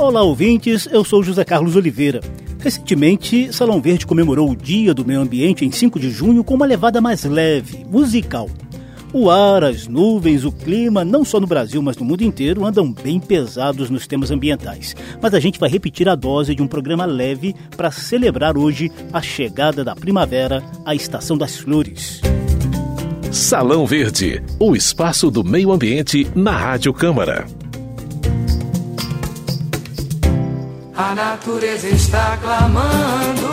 Olá, ouvintes. Eu sou José Carlos Oliveira. Recentemente, Salão Verde comemorou o Dia do Meio Ambiente em 5 de junho com uma levada mais leve, musical. O ar, as nuvens, o clima, não só no Brasil, mas no mundo inteiro, andam bem pesados nos temas ambientais. Mas a gente vai repetir a dose de um programa leve para celebrar hoje a chegada da primavera, a estação das flores. Salão Verde, o espaço do meio ambiente na Rádio Câmara. A natureza está clamando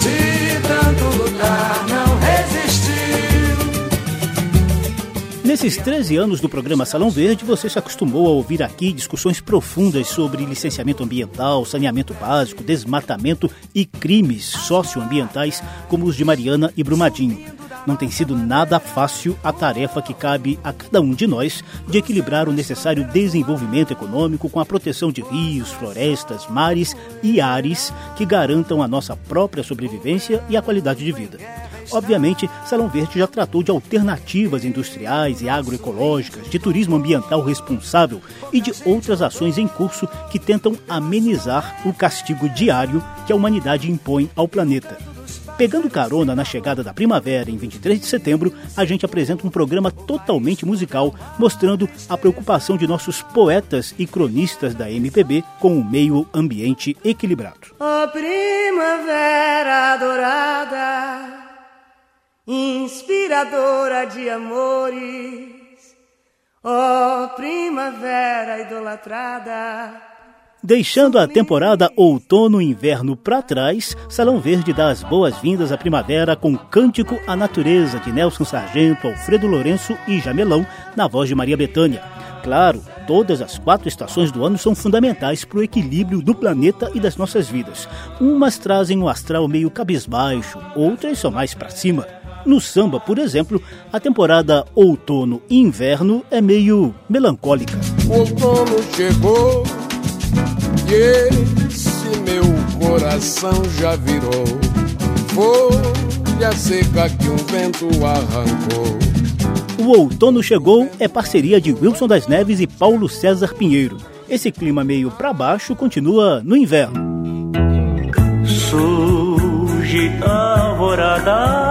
de tanto lutar, não Nesses 13 anos do programa Salão Verde, você se acostumou a ouvir aqui discussões profundas sobre licenciamento ambiental, saneamento básico, desmatamento e crimes socioambientais, como os de Mariana e Brumadinho. Não tem sido nada fácil a tarefa que cabe a cada um de nós de equilibrar o necessário desenvolvimento econômico com a proteção de rios, florestas, mares e ares que garantam a nossa própria sobrevivência e a qualidade de vida. Obviamente, Salão Verde já tratou de alternativas industriais e agroecológicas, de turismo ambiental responsável e de outras ações em curso que tentam amenizar o castigo diário que a humanidade impõe ao planeta. Pegando carona na chegada da primavera em 23 de setembro, a gente apresenta um programa totalmente musical, mostrando a preocupação de nossos poetas e cronistas da MPB com o meio ambiente equilibrado. A primavera dourada inspiradora de amores, ó primavera idolatrada. Deixando a temporada outono-inverno para trás, Salão Verde dá as boas-vindas à primavera com Cântico à Natureza de Nelson Sargento, Alfredo Lourenço e Jamelão, na voz de Maria Bethânia. Claro, todas as quatro estações do ano são fundamentais para o equilíbrio do planeta e das nossas vidas. Umas trazem um astral meio cabisbaixo, outras são mais para cima. No samba, por exemplo, a temporada outono e inverno é meio melancólica. O outono chegou e esse meu coração já virou folha seca que um vento arrancou. O Outono Chegou é parceria de Wilson das Neves e Paulo César Pinheiro. Esse clima meio para baixo continua no inverno. Surge alvorada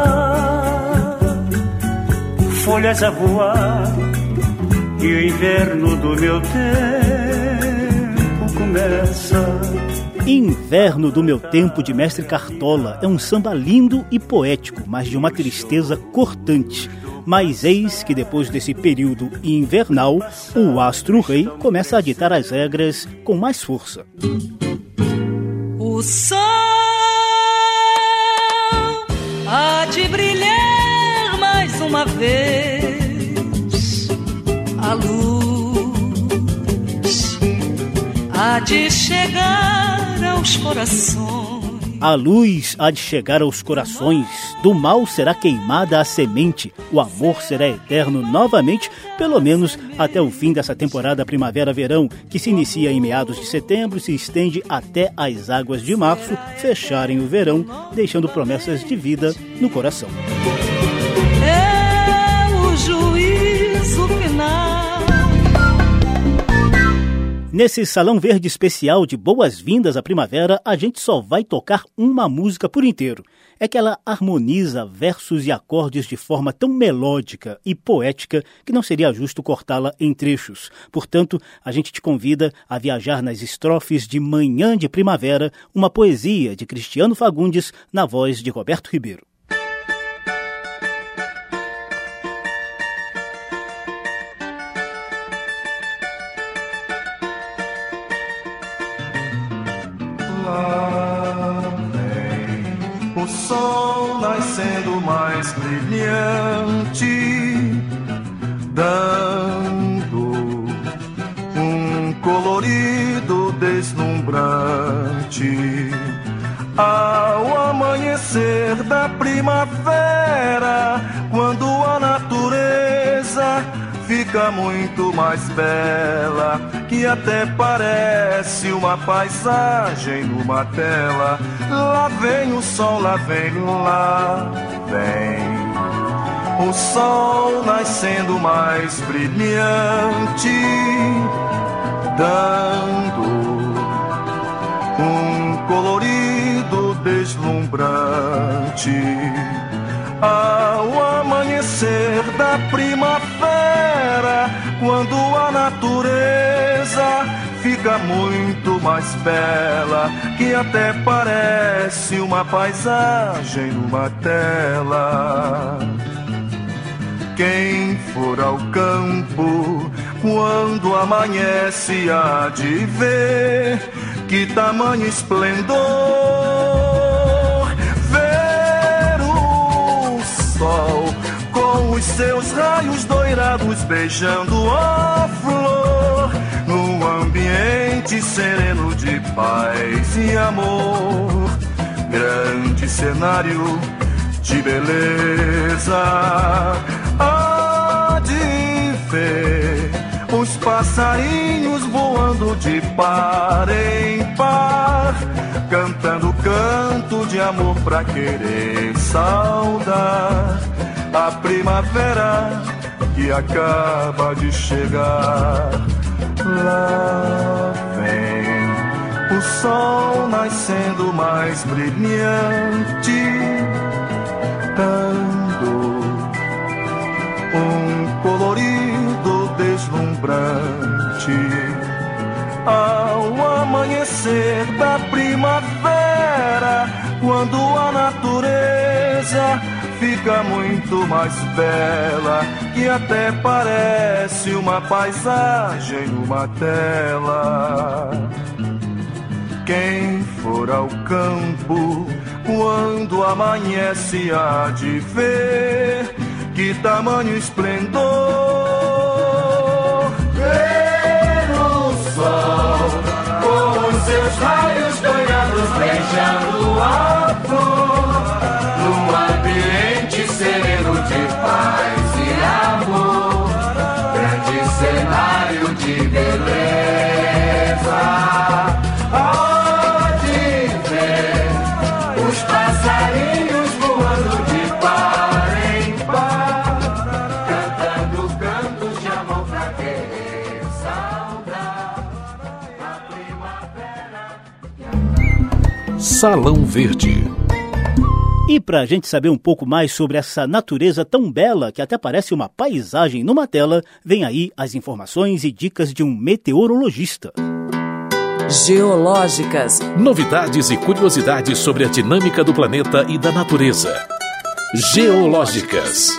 folhas a voar e o inverno do meu tempo começa. Inverno do Meu Tempo de Mestre Cartola é um samba lindo e poético, mas de uma tristeza cortante. Mas eis que depois desse período invernal, o astro rei começa a ditar as regras com mais força. O sol há de brilhar uma vez a luz há de chegar aos corações. A luz há de chegar aos corações, do mal será queimada a semente, o amor será eterno novamente, pelo menos até o fim dessa temporada primavera-verão, que se inicia em meados de setembro e se estende até as águas de março fecharem o verão, deixando promessas de vida no coração. Nesse Salão Verde especial de boas-vindas à primavera, a gente só vai tocar uma música por inteiro. É que ela harmoniza versos e acordes de forma tão melódica e poética que não seria justo cortá-la em trechos. Portanto, a gente te convida a viajar nas estrofes de Manhã de Primavera, uma poesia de Cristiano Fagundes na voz de Roberto Ribeiro. Colorido deslumbrante ao amanhecer da primavera, quando a natureza fica muito mais bela, que até parece uma paisagem numa tela. Lá vem o sol, lá vem, lá vem. O sol nascendo mais brilhante, dando um colorido deslumbrante ao amanhecer da primavera, quando a natureza fica muito mais bela, que até parece uma paisagem numa tela. Quem for ao campo quando amanhece há de ver que tamanho esplendor. Ver o sol com os seus raios doirados beijando a flor num ambiente sereno de paz e amor. Grande cenário de beleza passarinhos voando de par em par, cantando canto de amor pra querer saudar a primavera que acaba de chegar. Lá vem o sol nascendo mais brilhante, fica muito mais bela, que até parece uma paisagem numa tela. Quem for ao campo, quando amanhece, há de ver que tamanho esplendor ver o sol com os seus raios doirados beijando a flor Salão Verde. E para a gente saber um pouco mais sobre essa natureza tão bela que até parece uma paisagem numa tela, vem aí as informações e dicas de um meteorologista. Geológicas. Novidades e curiosidades sobre a dinâmica do planeta e da natureza. Geológicas.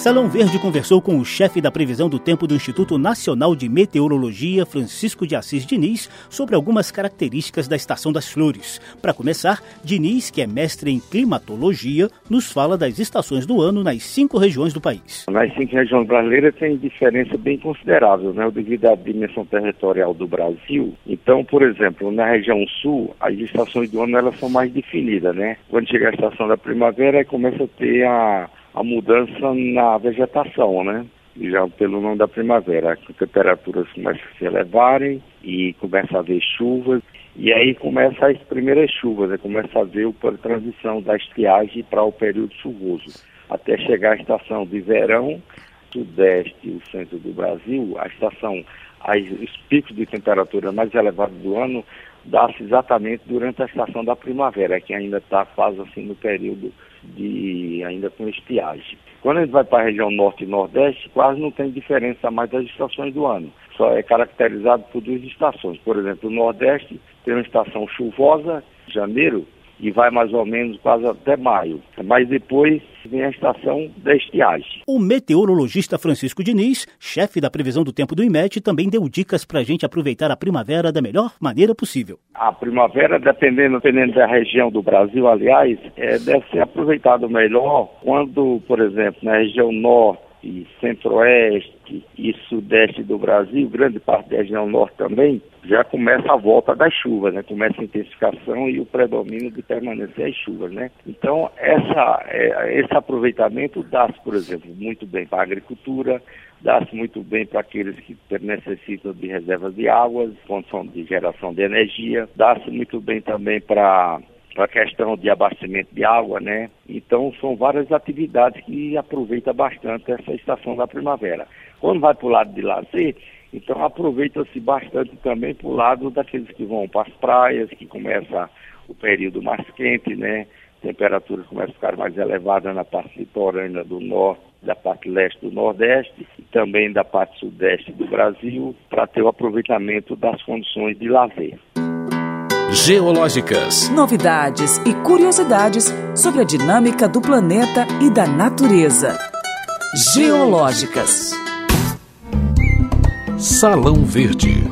Salão Verde conversou com o chefe da previsão do tempo do Instituto Nacional de Meteorologia, Francisco de Assis Diniz, sobre algumas características da Estação das Flores. Para começar, Diniz, que é mestre em climatologia, nos fala das estações do ano nas cinco regiões do país. Nas cinco regiões brasileiras tem diferença bem considerável, né, devido à dimensão territorial do Brasil. Então, por exemplo, na região sul, as estações do ano elas são mais definidas, né? Quando chega a estação da primavera, começa a ter a, a mudança na vegetação, né? Já pelo nome da primavera, as temperaturas começam a se elevarem e começa a haver chuvas. E aí começa as primeiras chuvas, né? começa a haver a transição da estiagem para o período chuvoso. Até chegar à estação de verão, sudeste e o centro do Brasil, a estação, as, os picos de temperatura mais elevados do ano dá-se exatamente durante a estação da primavera, que ainda está quase assim no período de ainda com estiagem. Quando a gente vai para a região norte e nordeste, quase não tem diferença mais das estações do ano. Só é caracterizado por duas estações. Por exemplo, o nordeste tem uma estação chuvosa, janeiro, e vai mais ou menos quase até maio. Mas depois vem a estação da estiagem. O meteorologista Francisco Diniz, chefe da previsão do tempo do IMET, também deu dicas para a gente aproveitar a primavera da melhor maneira possível. A primavera, dependendo, dependendo da região do Brasil, aliás, é, deve ser aproveitado melhor quando, por exemplo, na região norte e centro-oeste e sudeste do Brasil, grande parte da região norte também, já começa a volta das chuvas, né? Começa a intensificação e o predomínio de permanecer as chuvas, né? Então, essa, é, esse aproveitamento dá-se, por exemplo, muito bem para a agricultura, dá-se muito bem para aqueles que necessitam de reservas de águas, condição de geração de energia, dá-se muito bem também para para a questão de abastecimento de água, né? Então são várias atividades que aproveita bastante essa estação da primavera. Quando vai para o lado de lazer, então aproveita-se bastante também para o lado daqueles que vão para as praias, que começa o período mais quente, né? Temperaturas começam a ficar mais elevadas na parte litorânea do norte, da parte leste do nordeste e também da parte sudeste do Brasil, para ter o aproveitamento das condições de lazer. Geológicas. Novidades e curiosidades sobre a dinâmica do planeta e da natureza. Geológicas. Salão Verde.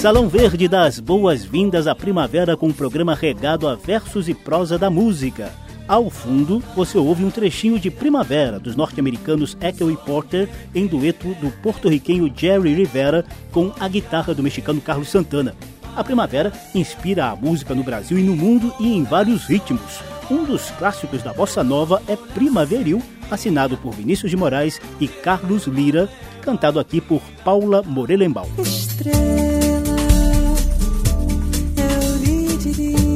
Salão Verde dá as boas-vindas à primavera com o programa regado a versos e prosa da música. Ao fundo, você ouve um trechinho de Primavera dos norte-americanos Echo e Porter em dueto do porto-riquenho Jerry Rivera com a guitarra do mexicano Carlos Santana. A primavera inspira a música no Brasil e no mundo e em vários ritmos. Um dos clássicos da bossa nova é Primaveril, assinado por Vinícius de Moraes e Carlos Lira, cantado aqui por Paula Morelenbaum. Estrela. O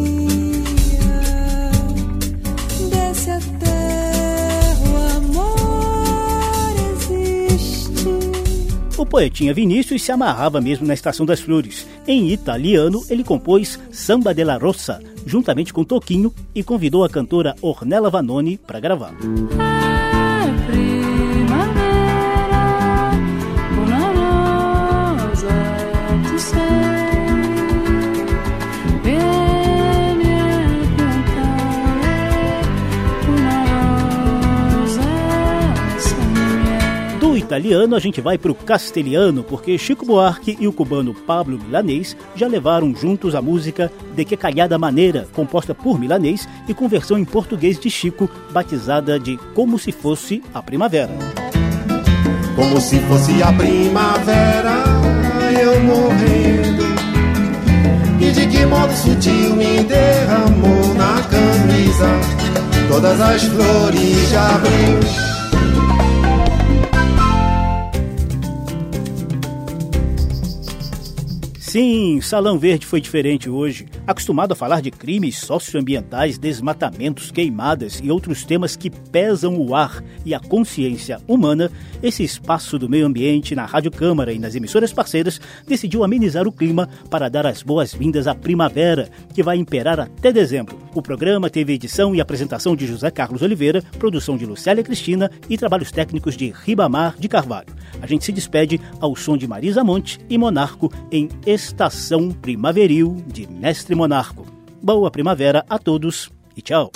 poetinha Vinícius se amarrava mesmo na Estação das Flores. Em italiano, ele compôs Samba della Rossa, juntamente com Toquinho, e convidou a cantora Ornella Vanoni para gravar. Italiano, a gente vai para o castelhano, porque Chico Buarque e o cubano Pablo Milanês já levaram juntos a música De Que Calhada Maneira, composta por Milanês e com versão em português de Chico, batizada de Como Se Fosse a Primavera. Como se fosse a primavera, eu morrendo. E de que modo sutil me derramou na camisa todas as flores de abril. Sim, Salão Verde foi diferente hoje. Acostumado a falar de crimes socioambientais, desmatamentos, queimadas e outros temas que pesam o ar e a consciência humana, esse espaço do meio ambiente na Rádio Câmara e nas emissoras parceiras decidiu amenizar o clima para dar as boas-vindas à primavera, que vai imperar até dezembro. O programa teve edição e apresentação de José Carlos Oliveira, produção de Lucélia Cristina e trabalhos técnicos de Ribamar de Carvalho. A gente se despede ao som de Marisa Monte e Monarco em Estação Primaveril de Mestre Monarco. Boa primavera a todos e tchau!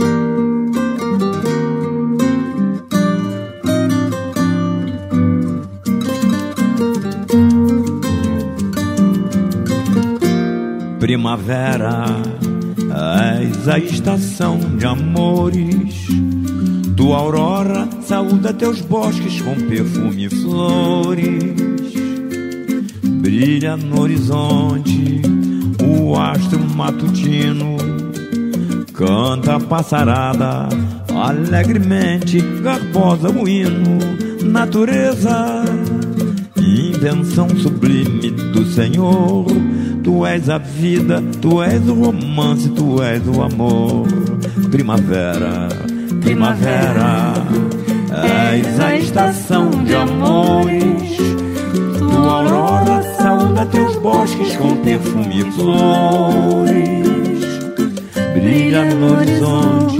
Primavera, és a estação de amores. Tua aurora saúda teus bosques com perfume e flores brilha no horizonte o astro matutino. Canta a passarada alegremente, garbosa o hino. Natureza, invenção sublime do Senhor. Tu és a vida, tu és o romance, tu és o amor. Primavera, primavera, és a estação de amores. Tua aurora teus bosques com perfume e flores. Brilha no horizonte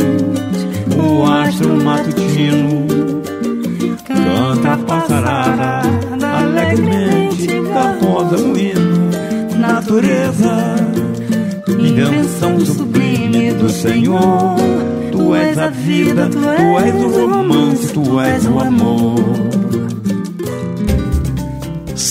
o astro matutino. Canta a passarada alegremente, garbosa o hino. Natureza, invenção sublime do Senhor. Tu és a vida, tu és o romance, tu és o amor.